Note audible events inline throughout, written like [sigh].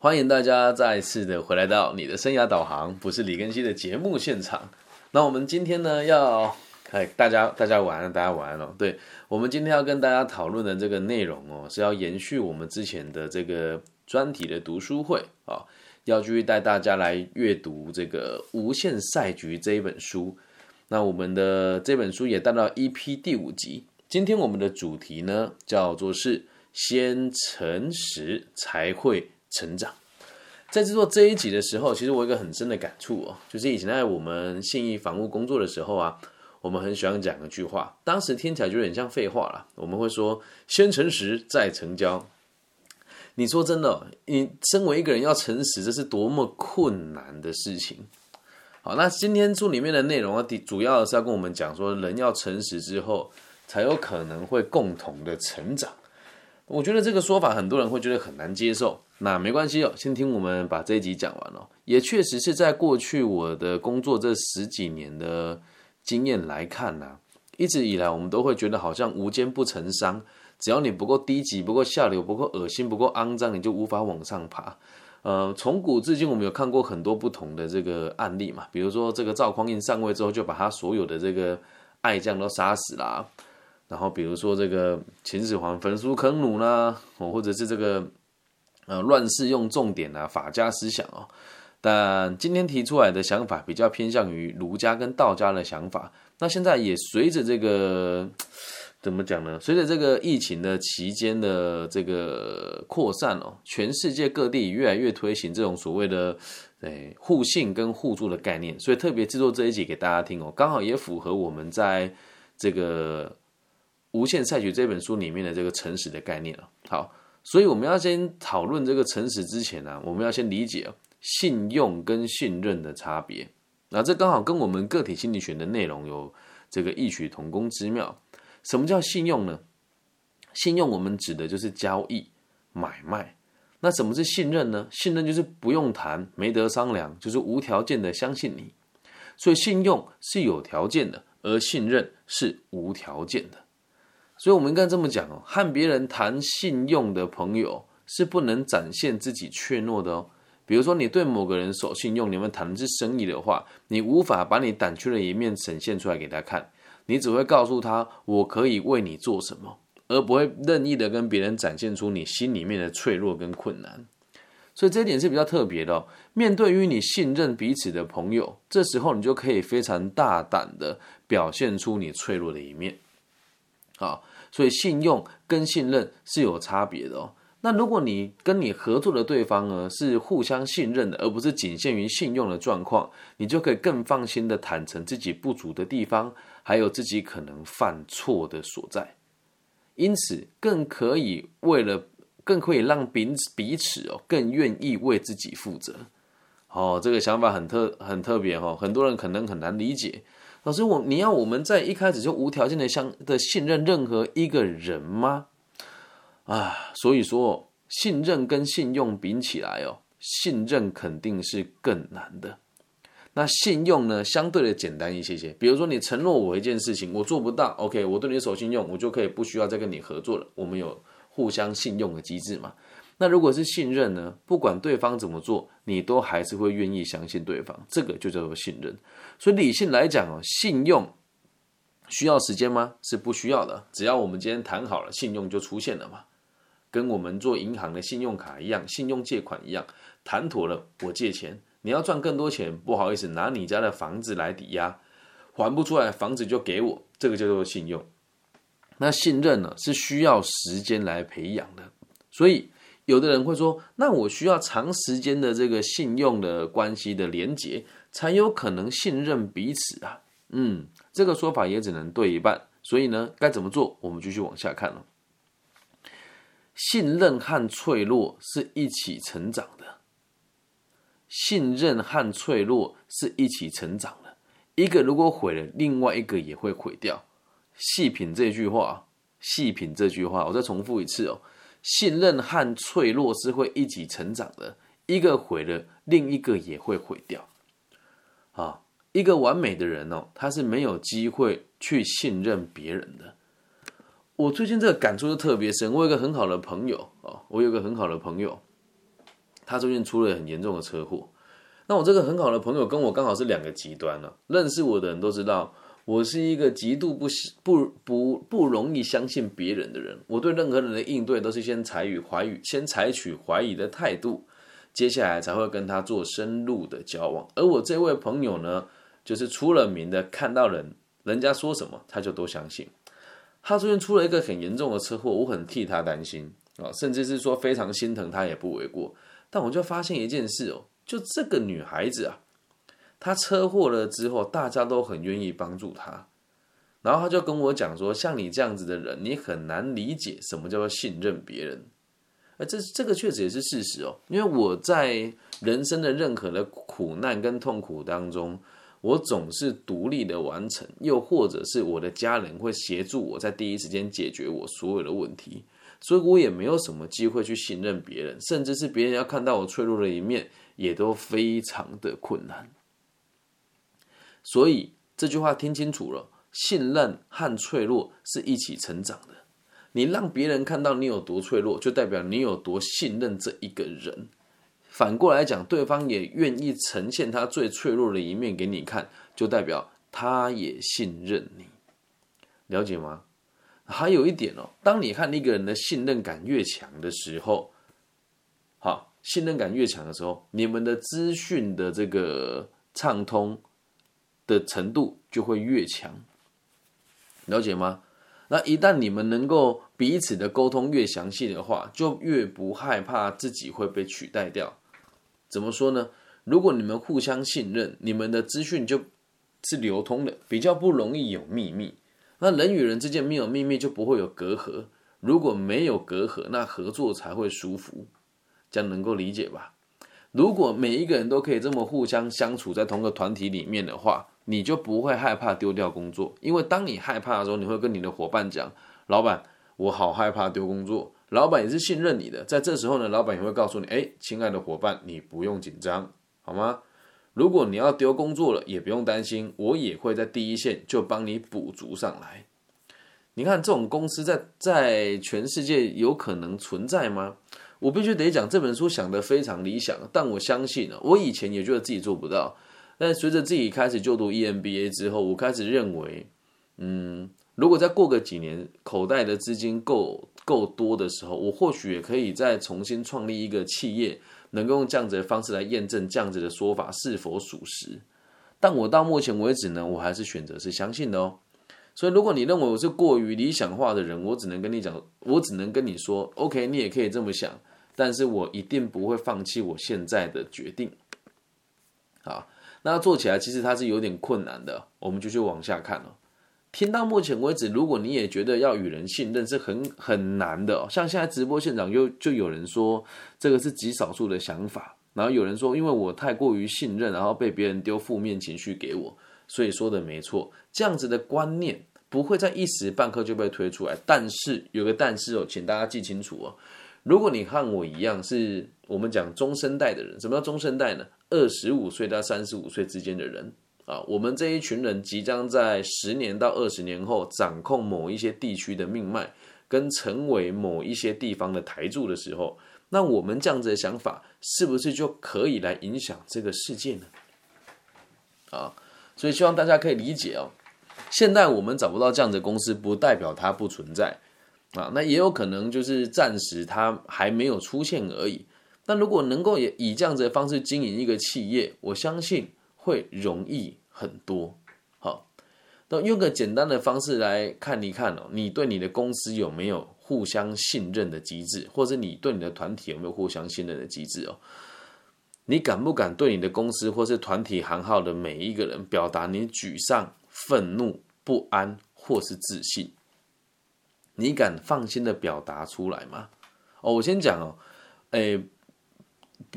欢迎大家再次的回来到你的生涯导航，不是李根熙的节目现场。那我们今天呢，要哎，大家大家晚安，大家晚安哦。对我们今天要跟大家讨论的这个内容哦，是要延续我们之前的这个专题的读书会啊，要继续带大家来阅读这个《无限赛局》这一本书。那我们的这本书也带到 EP 第五集。今天我们的主题呢，叫做是先诚实才会。成长，在制作这一集的时候，其实我有一个很深的感触哦，就是以前在我们信义房屋工作的时候啊，我们很喜欢讲一句话，当时听起来就有点像废话了。我们会说“先诚实再成交”。你说真的，你身为一个人要诚实，这是多么困难的事情。好，那今天书里面的内容啊，主主要是要跟我们讲说，人要诚实之后，才有可能会共同的成长。我觉得这个说法很多人会觉得很难接受，那没关系哦，先听我们把这一集讲完哦。也确实是在过去我的工作这十几年的经验来看呢，一直以来我们都会觉得好像无奸不成商，只要你不够低级、不够下流、不够恶心、不够肮脏，你就无法往上爬。呃，从古至今，我们有看过很多不同的这个案例嘛，比如说这个赵匡胤上位之后，就把他所有的这个爱将都杀死了。然后比如说这个秦始皇焚书坑儒呢，哦，或者是这个呃乱世用重典啊，法家思想哦。但今天提出来的想法比较偏向于儒家跟道家的想法。那现在也随着这个 [tsk] 怎么讲呢？随着这个疫情的期间的这个扩散哦，全世界各地越来越推行这种所谓的诶互信跟互助的概念。所以特别制作这一集给大家听哦，刚好也符合我们在这个。无限赛局这本书里面的这个诚实的概念了。好，所以我们要先讨论这个诚实之前呢，我们要先理解信用跟信任的差别。那这刚好跟我们个体心理学的内容有这个异曲同工之妙。什么叫信用呢？信用我们指的就是交易买卖。那什么是信任呢？信任就是不用谈，没得商量，就是无条件的相信你。所以信用是有条件的，而信任是无条件的。所以，我们应该这么讲哦，和别人谈信用的朋友是不能展现自己怯懦的哦。比如说，你对某个人守信用，你们谈的是生意的话，你无法把你胆怯的一面呈现出来给他看，你只会告诉他我可以为你做什么，而不会任意的跟别人展现出你心里面的脆弱跟困难。所以，这一点是比较特别的哦。面对于你信任彼此的朋友，这时候你就可以非常大胆的表现出你脆弱的一面。啊，所以信用跟信任是有差别的哦。那如果你跟你合作的对方呢是互相信任的，而不是仅限于信用的状况，你就可以更放心的坦诚自己不足的地方，还有自己可能犯错的所在。因此，更可以为了，更可以让彼此彼此哦更愿意为自己负责。哦，这个想法很特很特别哦，很多人可能很难理解。老师，我你要我们在一开始就无条件的相的信任任何一个人吗？啊，所以说信任跟信用比起来哦，信任肯定是更难的。那信用呢，相对的简单一些些。比如说你承诺我一件事情，我做不到，OK，我对你守信用，我就可以不需要再跟你合作了。我们有互相信用的机制嘛？那如果是信任呢？不管对方怎么做，你都还是会愿意相信对方，这个就叫做信任。所以理性来讲哦，信用需要时间吗？是不需要的。只要我们今天谈好了，信用就出现了嘛。跟我们做银行的信用卡一样，信用借款一样，谈妥了，我借钱，你要赚更多钱，不好意思，拿你家的房子来抵押，还不出来，房子就给我，这个叫做信用。那信任呢，是需要时间来培养的，所以。有的人会说：“那我需要长时间的这个信用的关系的连结，才有可能信任彼此啊。”嗯，这个说法也只能对一半。所以呢，该怎么做？我们继续往下看了。信任和脆弱是一起成长的。信任和脆弱是一起成长的。一个如果毁了，另外一个也会毁掉。细品这句话，细品这句话，我再重复一次哦。信任和脆弱是会一起成长的，一个毁了，另一个也会毁掉。啊，一个完美的人哦，他是没有机会去信任别人的。我最近这个感触就特别深。我有个很好的朋友哦，我有个很好的朋友，他最近出了很严重的车祸。那我这个很好的朋友跟我刚好是两个极端了。认识我的人都知道，我是一个极度不不不不容易相信别人的人。我对任何人的应对都是先采取怀疑，先采取怀疑的态度，接下来才会跟他做深入的交往。而我这位朋友呢，就是出了名的，看到人人家说什么他就都相信。他最近出了一个很严重的车祸，我很替他担心啊，甚至是说非常心疼他也不为过。但我就发现一件事哦。就这个女孩子啊，她车祸了之后，大家都很愿意帮助她。然后她就跟我讲说：“像你这样子的人，你很难理解什么叫做信任别人。”而这这个确实也是事实哦。因为我在人生的任何的苦难跟痛苦当中，我总是独立的完成，又或者是我的家人会协助我在第一时间解决我所有的问题，所以我也没有什么机会去信任别人，甚至是别人要看到我脆弱的一面。也都非常的困难，所以这句话听清楚了，信任和脆弱是一起成长的。你让别人看到你有多脆弱，就代表你有多信任这一个人。反过来讲，对方也愿意呈现他最脆弱的一面给你看，就代表他也信任你。了解吗？还有一点哦，当你看一个人的信任感越强的时候，好。信任感越强的时候，你们的资讯的这个畅通的程度就会越强，了解吗？那一旦你们能够彼此的沟通越详细的话，就越不害怕自己会被取代掉。怎么说呢？如果你们互相信任，你们的资讯就是流通的，比较不容易有秘密。那人与人之间没有秘密，就不会有隔阂。如果没有隔阂，那合作才会舒服。这样能够理解吧？如果每一个人都可以这么互相相处在同个团体里面的话，你就不会害怕丢掉工作。因为当你害怕的时候，你会跟你的伙伴讲：“老板，我好害怕丢工作。”老板也是信任你的，在这时候呢，老板也会告诉你：“哎，亲爱的伙伴，你不用紧张，好吗？如果你要丢工作了，也不用担心，我也会在第一线就帮你补足上来。”你看，这种公司在在全世界有可能存在吗？我必须得讲，这本书想的非常理想，但我相信呢，我以前也觉得自己做不到，但随着自己开始就读 EMBA 之后，我开始认为，嗯，如果再过个几年，口袋的资金够够多的时候，我或许也可以再重新创立一个企业，能够用这样子的方式来验证这样子的说法是否属实。但我到目前为止呢，我还是选择是相信的哦。所以，如果你认为我是过于理想化的人，我只能跟你讲，我只能跟你说，OK，你也可以这么想，但是我一定不会放弃我现在的决定。好，那做起来其实它是有点困难的，我们就去往下看了。听到目前为止，如果你也觉得要与人信任是很很难的哦，像现在直播现场就就有人说这个是极少数的想法，然后有人说因为我太过于信任，然后被别人丢负面情绪给我，所以说的没错，这样子的观念。不会在一时半刻就被推出来，但是有个但是哦，请大家记清楚哦。如果你和我一样是我们讲中生代的人，什么叫中生代呢？二十五岁到三十五岁之间的人啊，我们这一群人即将在十年到二十年后掌控某一些地区的命脉，跟成为某一些地方的台柱的时候，那我们这样子的想法是不是就可以来影响这个世界呢？啊，所以希望大家可以理解哦。现在我们找不到这样的公司，不代表它不存在啊。那也有可能就是暂时它还没有出现而已。那如果能够以以这样子的方式经营一个企业，我相信会容易很多。好，那用个简单的方式来看一看哦，你对你的公司有没有互相信任的机制，或者你对你的团体有没有互相信任的机制哦？你敢不敢对你的公司或是团体行号的每一个人表达你沮丧？愤怒、不安或是自信，你敢放心的表达出来吗？哦，我先讲哦，诶，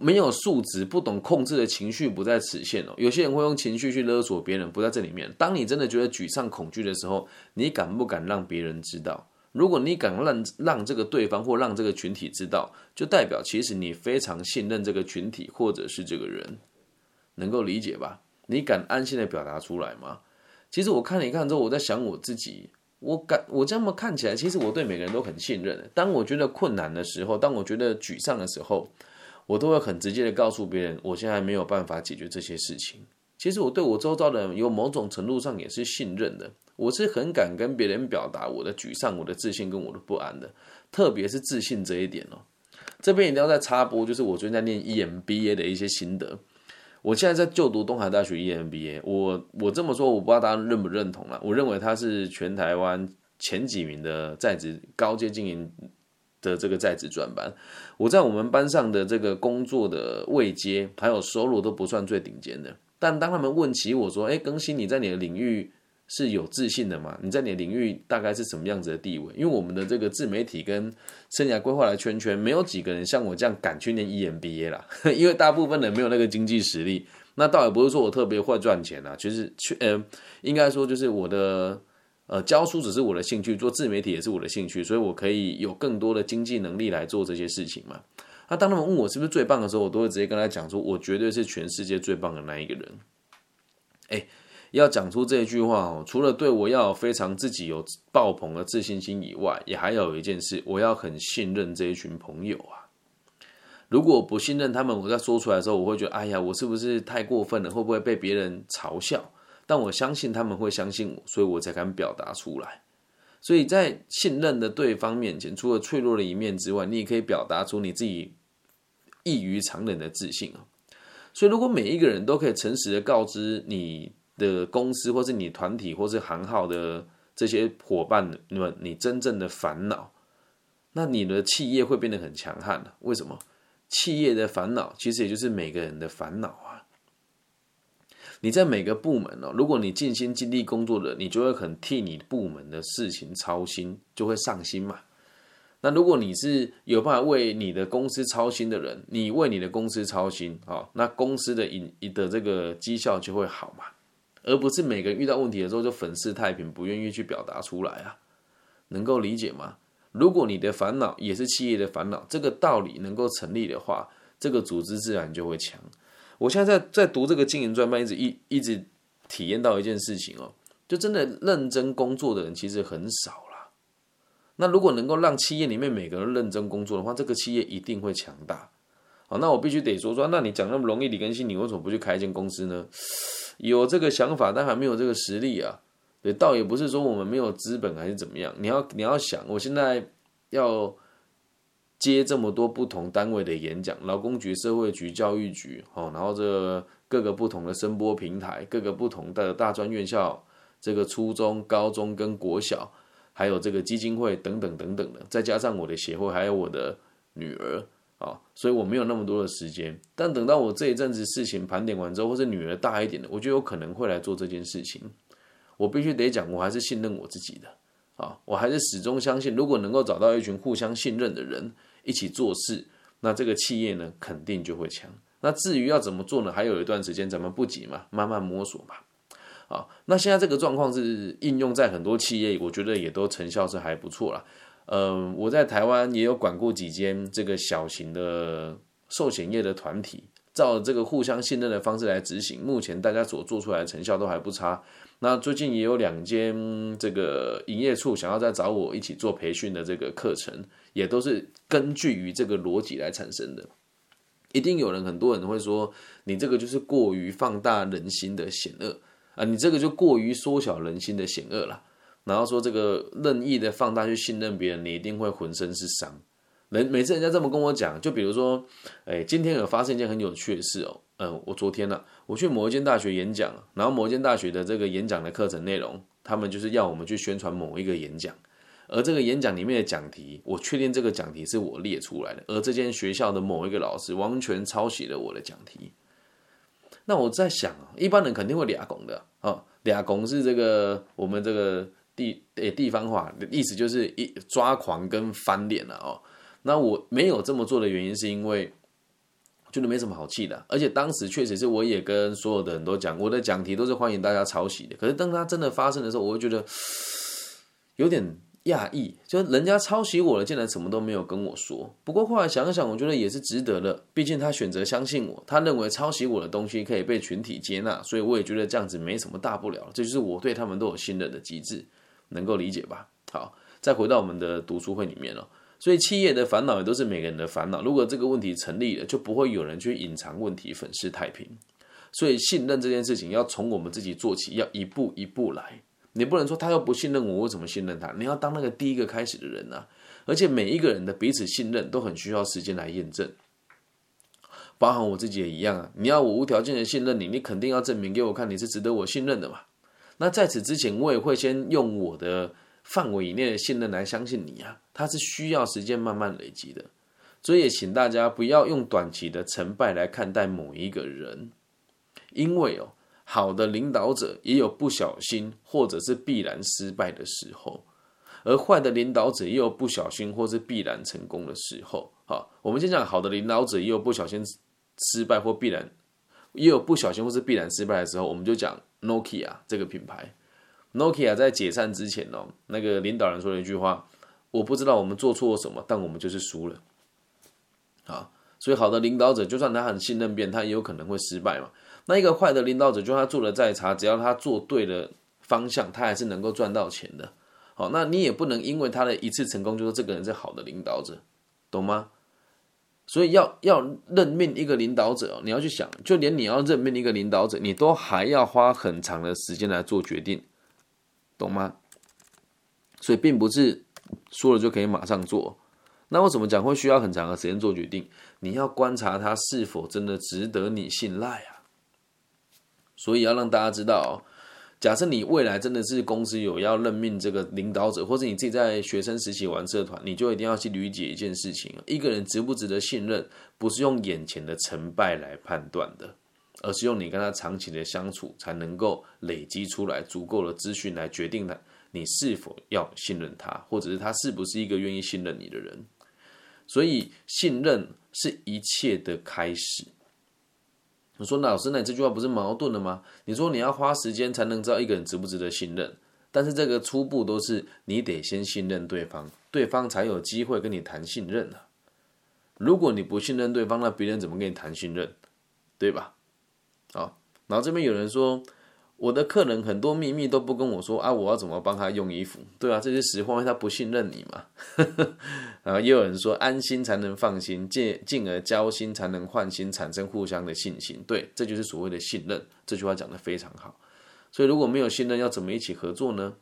没有素质、不懂控制的情绪不在此限哦。有些人会用情绪去勒索别人，不在这里面。当你真的觉得沮丧、恐惧的时候，你敢不敢让别人知道？如果你敢让让这个对方或让这个群体知道，就代表其实你非常信任这个群体或者是这个人，能够理解吧？你敢安心的表达出来吗？其实我看了一看之后，我在想我自己，我感我这么看起来，其实我对每个人都很信任。当我觉得困难的时候，当我觉得沮丧的时候，我都会很直接的告诉别人，我现在没有办法解决这些事情。其实我对我周遭的人有某种程度上也是信任的，我是很敢跟别人表达我的沮丧、我的自信跟我的不安的，特别是自信这一点哦。这边一定要再插播，就是我最近在念 EMBA 的一些心得。我现在在就读东海大学 EMBA，我我这么说，我不知道大家认不认同了。我认为它是全台湾前几名的在职高阶经营的这个在职专班。我在我们班上的这个工作的位阶还有收入都不算最顶尖的。但当他们问起我说：“哎，更新你在你的领域是有自信的吗？你在你的领域大概是什么样子的地位？”因为我们的这个自媒体跟生涯规划的圈圈，没有几个人像我这样敢去念 EMBA 啦。[laughs] 因为大部分人没有那个经济实力。那倒也不是说我特别会赚钱啊，其实去呃，应该说就是我的呃教书只是我的兴趣，做自媒体也是我的兴趣，所以我可以有更多的经济能力来做这些事情嘛。那当他们问我是不是最棒的时候，我都会直接跟他讲说，我绝对是全世界最棒的那一个人。哎，要讲出这句话哦，除了对我要非常自己有爆棚的自信心以外，也还有一件事，我要很信任这一群朋友啊。如果不信任他们，我在说出来的时候，我会觉得，哎呀，我是不是太过分了？会不会被别人嘲笑？但我相信他们会相信我，所以我才敢表达出来。所以在信任的对方面前，除了脆弱的一面之外，你也可以表达出你自己异于常人的自信啊。所以，如果每一个人都可以诚实的告知你的公司，或是你团体，或是行号的这些伙伴们，你真正的烦恼，那你的企业会变得很强悍了。为什么？企业的烦恼其实也就是每个人的烦恼啊。你在每个部门哦，如果你尽心尽力工作的，你就会很替你部门的事情操心，就会上心嘛。那如果你是有办法为你的公司操心的人，你为你的公司操心啊，那公司的营的这个绩效就会好嘛，而不是每个人遇到问题的时候就粉饰太平，不愿意去表达出来啊，能够理解吗？如果你的烦恼也是企业的烦恼，这个道理能够成立的话，这个组织自然就会强。我现在在在读这个经营专班，一直一一直体验到一件事情哦，就真的认真工作的人其实很少啦。那如果能够让企业里面每个人认真工作的话，这个企业一定会强大。好，那我必须得说说，那你讲那么容易，李根新，你为什么不去开一间公司呢？有这个想法，但还没有这个实力啊。对，倒也不是说我们没有资本还是怎么样。你要你要想，我现在要。接这么多不同单位的演讲，劳工局、社会局、教育局，哦，然后这各个不同的声波平台，各个不同的大专院校，这个初中、高中跟国小，还有这个基金会等等等等的，再加上我的协会，还有我的女儿，啊，所以我没有那么多的时间。但等到我这一阵子事情盘点完之后，或者女儿大一点的，我就有可能会来做这件事情。我必须得讲，我还是信任我自己的，啊，我还是始终相信，如果能够找到一群互相信任的人。一起做事，那这个企业呢，肯定就会强。那至于要怎么做呢？还有一段时间，咱们不急嘛，慢慢摸索嘛。啊，那现在这个状况是应用在很多企业，我觉得也都成效是还不错啦。嗯，我在台湾也有管过几间这个小型的寿险业的团体，照这个互相信任的方式来执行，目前大家所做出来的成效都还不差。那最近也有两间这个营业处想要再找我一起做培训的这个课程。也都是根据于这个逻辑来产生的，一定有人很多人会说，你这个就是过于放大人心的险恶啊，你这个就过于缩小人心的险恶了。然后说这个任意的放大去信任别人，你一定会浑身是伤。人每次人家这么跟我讲，就比如说，哎，今天有发生一件很有趣的事哦，嗯，我昨天呢，我去某一间大学演讲，然后某一间大学的这个演讲的课程内容，他们就是要我们去宣传某一个演讲。而这个演讲里面的讲题，我确定这个讲题是我列出来的，而这间学校的某一个老师完全抄袭了我的讲题。那我在想啊，一般人肯定会俩拱的啊，俩拱是这个我们这个地诶地方话的意思，就是一抓狂跟翻脸了哦。那我没有这么做的原因，是因为觉得没什么好气的，而且当时确实是我也跟所有的人都讲，我的讲题都是欢迎大家抄袭的。可是当它真的发生的时候，我会觉得有点。讶异，就人家抄袭我了，竟然什么都没有跟我说。不过后来想想，我觉得也是值得的。毕竟他选择相信我，他认为抄袭我的东西可以被群体接纳，所以我也觉得这样子没什么大不了。这就是我对他们都有信任的机制，能够理解吧？好，再回到我们的读书会里面了。所以企业的烦恼也都是每个人的烦恼。如果这个问题成立了，就不会有人去隐藏问题、粉饰太平。所以信任这件事情要从我们自己做起，要一步一步来。你不能说他又不信任我，我怎么信任他？你要当那个第一个开始的人啊！而且每一个人的彼此信任都很需要时间来验证，包含我自己也一样啊！你要我无条件的信任你，你肯定要证明给我看你是值得我信任的嘛？那在此之前，我也会先用我的范围以内的信任来相信你啊！它是需要时间慢慢累积的，所以也请大家不要用短期的成败来看待某一个人，因为哦。好的领导者也有不小心或者是必然失败的时候，而坏的领导者也有不小心或是必然成功的时候。好，我们先讲好的领导者也有不小心失败或必然，也有不小心或是必然失败的时候。我们就讲 Nokia 这个品牌，Nokia 在解散之前哦，那个领导人说了一句话：“我不知道我们做错了什么，但我们就是输了。”啊，所以好的领导者就算他很信任别人，他也有可能会失败嘛。那一个坏的领导者，就算他做的再差，只要他做对了方向，他还是能够赚到钱的。好，那你也不能因为他的一次成功，就说这个人是好的领导者，懂吗？所以要要任命一个领导者，你要去想，就连你要任命一个领导者，你都还要花很长的时间来做决定，懂吗？所以并不是说了就可以马上做。那我怎么讲会需要很长的时间做决定？你要观察他是否真的值得你信赖啊。所以要让大家知道，假设你未来真的是公司有要任命这个领导者，或者你自己在学生时期玩社团，你就一定要去理解一件事情：一个人值不值得信任，不是用眼前的成败来判断的，而是用你跟他长期的相处，才能够累积出来足够的资讯来决定他你是否要信任他，或者是他是不是一个愿意信任你的人。所以，信任是一切的开始。你说老师，那这句话不是矛盾的吗？你说你要花时间才能知道一个人值不值得信任，但是这个初步都是你得先信任对方，对方才有机会跟你谈信任呢。如果你不信任对方，那别人怎么跟你谈信任？对吧？啊，然后这边有人说。我的客人很多秘密都不跟我说啊，我要怎么帮他用衣服？对啊，这是实话，他不信任你嘛。[laughs] 然后也有人说，安心才能放心，进进而交心才能换心，产生互相的信心。对，这就是所谓的信任。这句话讲的非常好。所以如果没有信任，要怎么一起合作呢？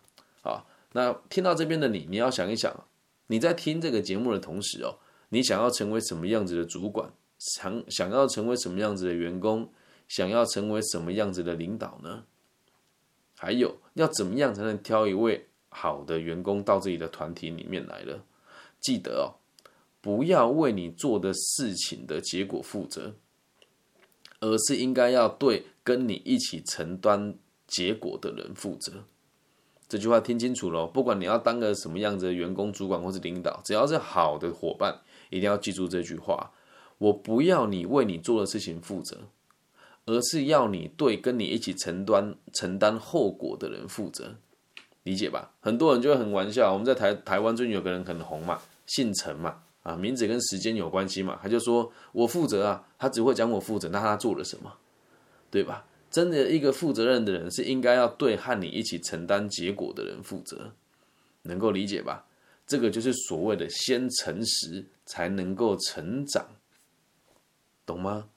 啊，那听到这边的你，你要想一想，你在听这个节目的同时哦，你想要成为什么样子的主管？想想要成为什么样子的员工？想要成为什么样子的领导呢？还有要怎么样才能挑一位好的员工到自己的团体里面来了？记得哦，不要为你做的事情的结果负责，而是应该要对跟你一起承担结果的人负责。这句话听清楚了，不管你要当个什么样子的员工、主管或是领导，只要是好的伙伴，一定要记住这句话：我不要你为你做的事情负责。而是要你对跟你一起承担承担后果的人负责，理解吧？很多人就会很玩笑。我们在台台湾最近有个人很红嘛，姓陈嘛，啊，名字跟时间有关系嘛，他就说我负责啊，他只会讲我负责，那他做了什么，对吧？真的一个负责任的人是应该要对和你一起承担结果的人负责，能够理解吧？这个就是所谓的先诚实才能够成长，懂吗？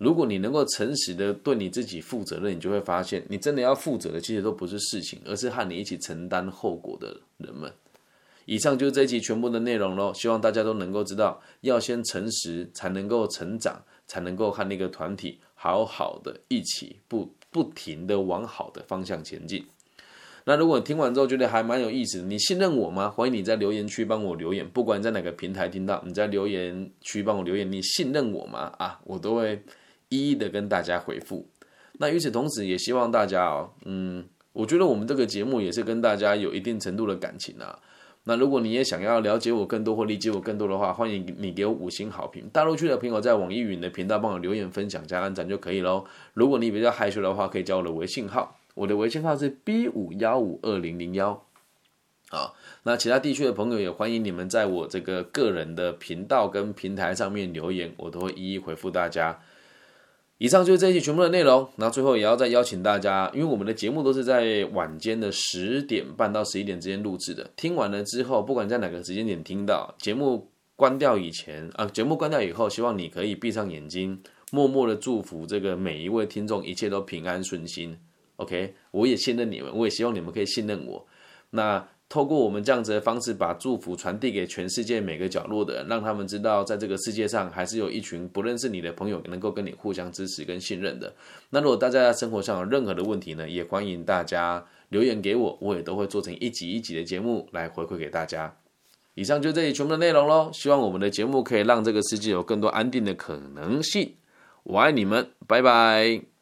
如果你能够诚实的对你自己负责任，你就会发现，你真的要负责的其实都不是事情，而是和你一起承担后果的人们。以上就是这一集全部的内容喽，希望大家都能够知道，要先诚实，才能够成长，才能够和那个团体好好的一起不不停的往好的方向前进。那如果听完之后觉得还蛮有意思，你信任我吗？欢迎你在留言区帮我留言，不管你在哪个平台听到，你在留言区帮我留言，你信任我吗？啊，我都会。一一的跟大家回复。那与此同时，也希望大家哦，嗯，我觉得我们这个节目也是跟大家有一定程度的感情啊。那如果你也想要了解我更多或理解我更多的话，欢迎你给我五星好评。大陆区的朋友在网易云的频道帮我留言分享加按赞就可以喽。如果你比较害羞的话，可以加我的微信号，我的微信号是 B 五幺五二零零幺。好，那其他地区的朋友也欢迎你们在我这个个人的频道跟平台上面留言，我都会一一回复大家。以上就是这一期全部的内容。那最后也要再邀请大家，因为我们的节目都是在晚间的十点半到十一点之间录制的。听完了之后，不管在哪个时间点听到节目关掉以前啊，节目关掉以后，希望你可以闭上眼睛，默默的祝福这个每一位听众，一切都平安顺心。OK，我也信任你们，我也希望你们可以信任我。那。透过我们这样子的方式，把祝福传递给全世界每个角落的人，让他们知道，在这个世界上还是有一群不认识你的朋友，能够跟你互相支持跟信任的。那如果大家在生活上有任何的问题呢，也欢迎大家留言给我，我也都会做成一集一集的节目来回馈给大家。以上就这里全部的内容喽，希望我们的节目可以让这个世界有更多安定的可能性。我爱你们，拜拜。